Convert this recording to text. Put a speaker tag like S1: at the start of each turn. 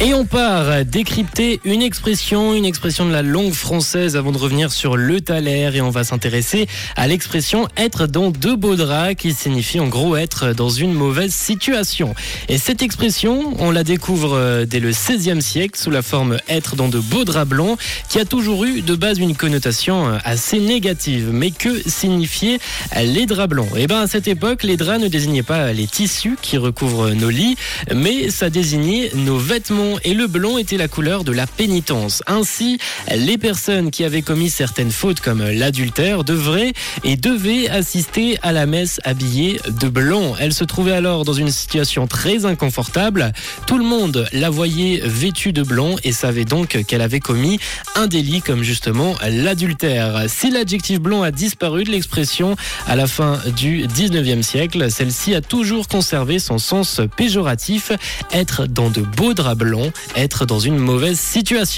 S1: Et on part décrypter une expression, une expression de la langue française avant de revenir sur le thaler et on va s'intéresser à l'expression être dans de beaux draps qui signifie en gros être dans une mauvaise situation. Et cette expression, on la découvre euh, dès le 16e siècle sous la forme être dans de beaux draps blancs qui a toujours eu de base une connotation euh, assez négative. Mais que signifiaient les draps blancs? Eh bien à cette époque, les draps ne désignaient pas les tissus qui recouvrent nos lits, mais ça désignait nos vêtements et le blanc était la couleur de la pénitence. Ainsi, les personnes qui avaient commis certaines fautes comme l'adultère devraient et devaient assister à la messe habillée de blanc. Elle se trouvait alors dans une situation très inconfortable. Tout le monde la voyait vêtue de blanc et savait donc qu'elle avait commis un délit comme justement l'adultère. Si l'adjectif blanc a disparu de l'expression à la fin du 19e siècle, celle-ci a toujours conservé son sens péjoratif, être dans de beaux draps blancs être dans une mauvaise situation.